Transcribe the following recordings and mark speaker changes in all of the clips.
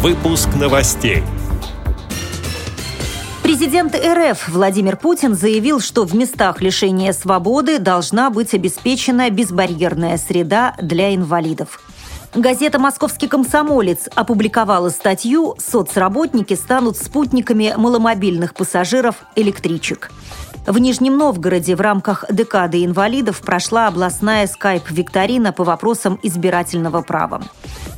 Speaker 1: Выпуск новостей.
Speaker 2: Президент РФ Владимир Путин заявил, что в местах лишения свободы должна быть обеспечена безбарьерная среда для инвалидов. Газета «Московский комсомолец» опубликовала статью «Соцработники станут спутниками маломобильных пассажиров электричек». В Нижнем Новгороде в рамках декады инвалидов прошла областная скайп-викторина по вопросам избирательного права.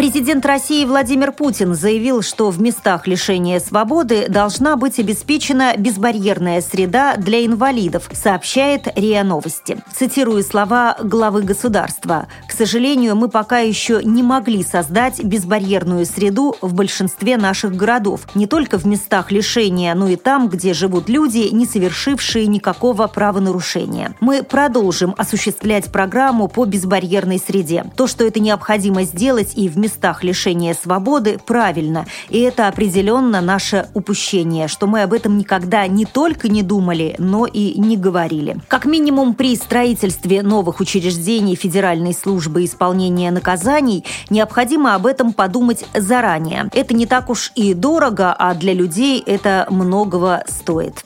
Speaker 2: Президент России Владимир Путин заявил, что в местах лишения свободы должна быть обеспечена безбарьерная среда для инвалидов, сообщает РИА Новости. Цитирую слова главы государства. «К сожалению, мы пока еще не могли создать безбарьерную среду в большинстве наших городов, не только в местах лишения, но и там, где живут люди, не совершившие никакого правонарушения. Мы продолжим осуществлять программу по безбарьерной среде. То, что это необходимо сделать и в местах местах лишения свободы правильно. И это определенно наше упущение, что мы об этом никогда не только не думали, но и не говорили. Как минимум при строительстве новых учреждений Федеральной службы исполнения наказаний необходимо об этом подумать заранее. Это не так уж и дорого, а для людей это многого стоит.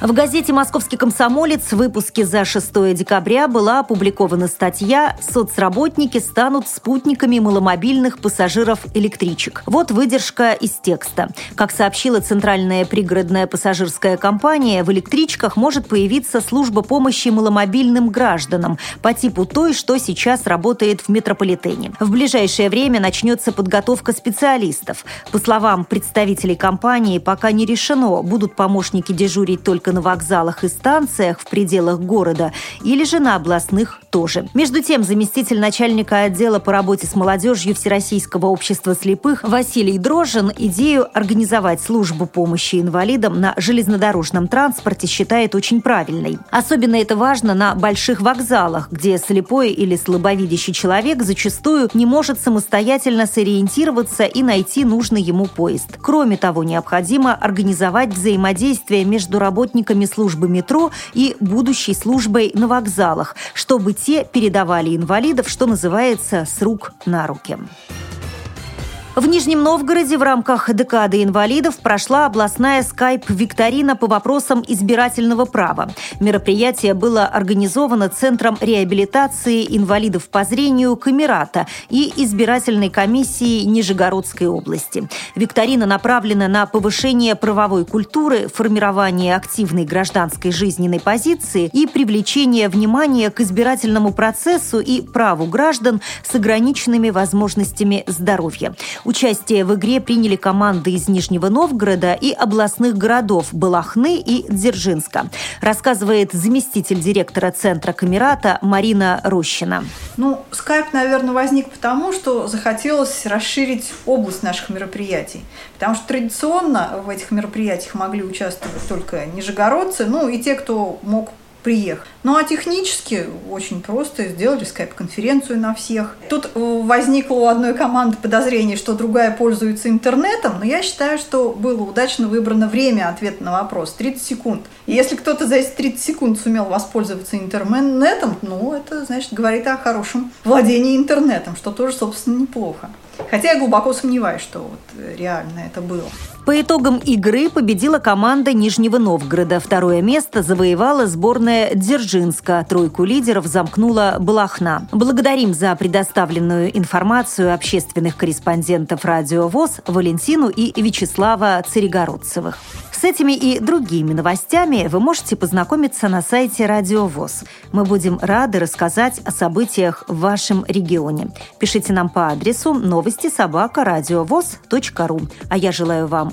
Speaker 2: В газете «Московский комсомолец» в выпуске за 6 декабря была опубликована статья «Соцработники станут спутниками маломобильных пассажиров электричек». Вот выдержка из текста. Как сообщила Центральная пригородная пассажирская компания, в электричках может появиться служба помощи маломобильным гражданам по типу той, что сейчас работает в метрополитене. В ближайшее время начнется подготовка специалистов. По словам представителей компании, пока не решено, будут помощники дежурить только только на вокзалах и станциях в пределах города или же на областных тоже. Между тем, заместитель начальника отдела по работе с молодежью Всероссийского общества слепых Василий Дрожжин идею организовать службу помощи инвалидам на железнодорожном транспорте считает очень правильной. Особенно это важно на больших вокзалах, где слепой или слабовидящий человек зачастую не может самостоятельно сориентироваться и найти нужный ему поезд. Кроме того, необходимо организовать взаимодействие между работниками работниками службы метро и будущей службой на вокзалах, чтобы те передавали инвалидов, что называется, с рук на руки. В Нижнем Новгороде в рамках декады инвалидов прошла областная скайп-викторина по вопросам избирательного права. Мероприятие было организовано Центром реабилитации инвалидов по зрению Камерата и избирательной комиссией Нижегородской области. Викторина направлена на повышение правовой культуры, формирование активной гражданской жизненной позиции и привлечение внимания к избирательному процессу и праву граждан с ограниченными возможностями здоровья. Участие в игре приняли команды из Нижнего Новгорода и областных городов Балахны и Дзержинска, рассказывает заместитель директора Центра Камерата Марина Рощина.
Speaker 3: Ну, скайп, наверное, возник потому, что захотелось расширить область наших мероприятий. Потому что традиционно в этих мероприятиях могли участвовать только нижегородцы, ну и те, кто мог приехать. Ну а технически очень просто сделали скайп-конференцию на всех. Тут э, возникло у одной команды подозрение, что другая пользуется интернетом, но я считаю, что было удачно выбрано время ответа на вопрос 30 секунд. И если кто-то за эти 30 секунд сумел воспользоваться интернетом, ну это значит говорит о хорошем владении интернетом, что тоже, собственно, неплохо. Хотя я глубоко сомневаюсь, что вот реально это было.
Speaker 2: По итогам игры победила команда Нижнего Новгорода. Второе место завоевала сборная Дзержинска. Тройку лидеров замкнула Балахна. Благодарим за предоставленную информацию общественных корреспондентов «Радио ВОЗ» Валентину и Вячеслава Царегородцевых. С этими и другими новостями вы можете познакомиться на сайте Радио ВОЗ. Мы будем рады рассказать о событиях в вашем регионе. Пишите нам по адресу новости собака ру. А я желаю вам